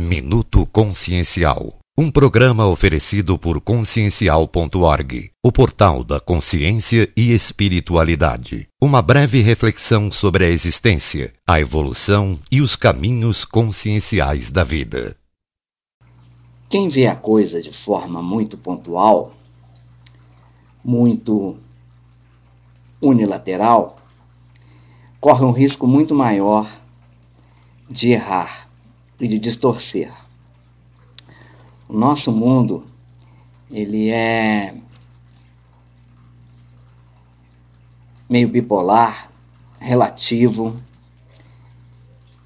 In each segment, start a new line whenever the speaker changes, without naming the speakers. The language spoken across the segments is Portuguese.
Minuto Consciencial. Um programa oferecido por consciencial.org, o portal da consciência e espiritualidade. Uma breve reflexão sobre a existência, a evolução e os caminhos conscienciais da vida.
Quem vê a coisa de forma muito pontual, muito unilateral, corre um risco muito maior de errar e de distorcer. O nosso mundo, ele é meio bipolar, relativo,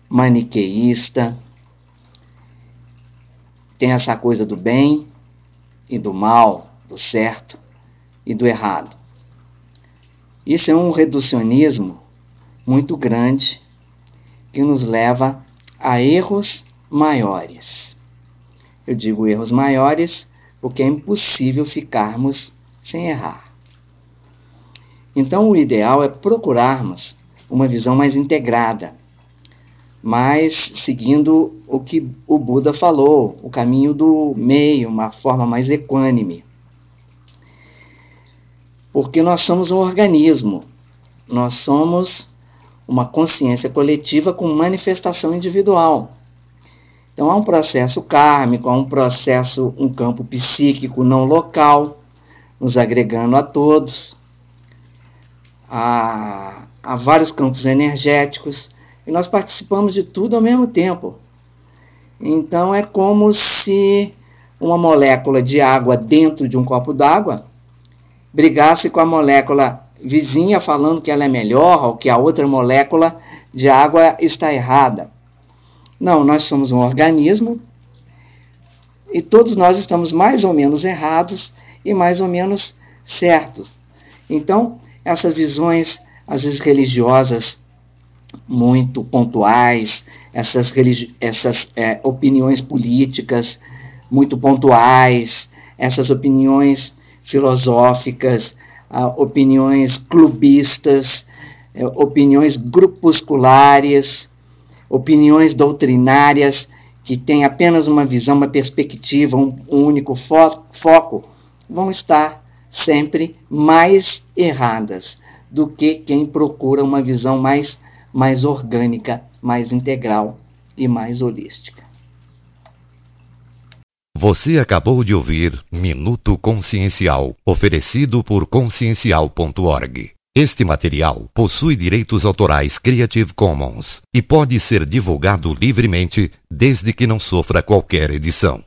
maniqueísta, tem essa coisa do bem e do mal, do certo e do errado. Isso é um reducionismo muito grande que nos leva a erros maiores. Eu digo erros maiores porque é impossível ficarmos sem errar. Então, o ideal é procurarmos uma visão mais integrada, mas seguindo o que o Buda falou, o caminho do meio, uma forma mais equânime. Porque nós somos um organismo, nós somos uma consciência coletiva com manifestação individual. Então há um processo kármico, há um processo, um campo psíquico não local, nos agregando a todos. Há, há vários campos energéticos e nós participamos de tudo ao mesmo tempo. Então é como se uma molécula de água dentro de um copo d'água brigasse com a molécula vizinha falando que ela é melhor ou que a outra molécula de água está errada. Não, nós somos um organismo e todos nós estamos mais ou menos errados e mais ou menos certos. Então, essas visões, às vezes religiosas, muito pontuais, essas, religi essas é, opiniões políticas muito pontuais, essas opiniões filosóficas opiniões clubistas, é, opiniões grupusculares, opiniões doutrinárias que têm apenas uma visão, uma perspectiva, um, único fo foco, vão estar sempre mais erradas do que quem procura uma visão mais, mais orgânica, mais integral e mais holística.
Você acabou de ouvir Minuto Consciencial, oferecido por consciencial.org. Este material possui direitos autorais Creative Commons e pode ser divulgado livremente desde que não sofra qualquer edição.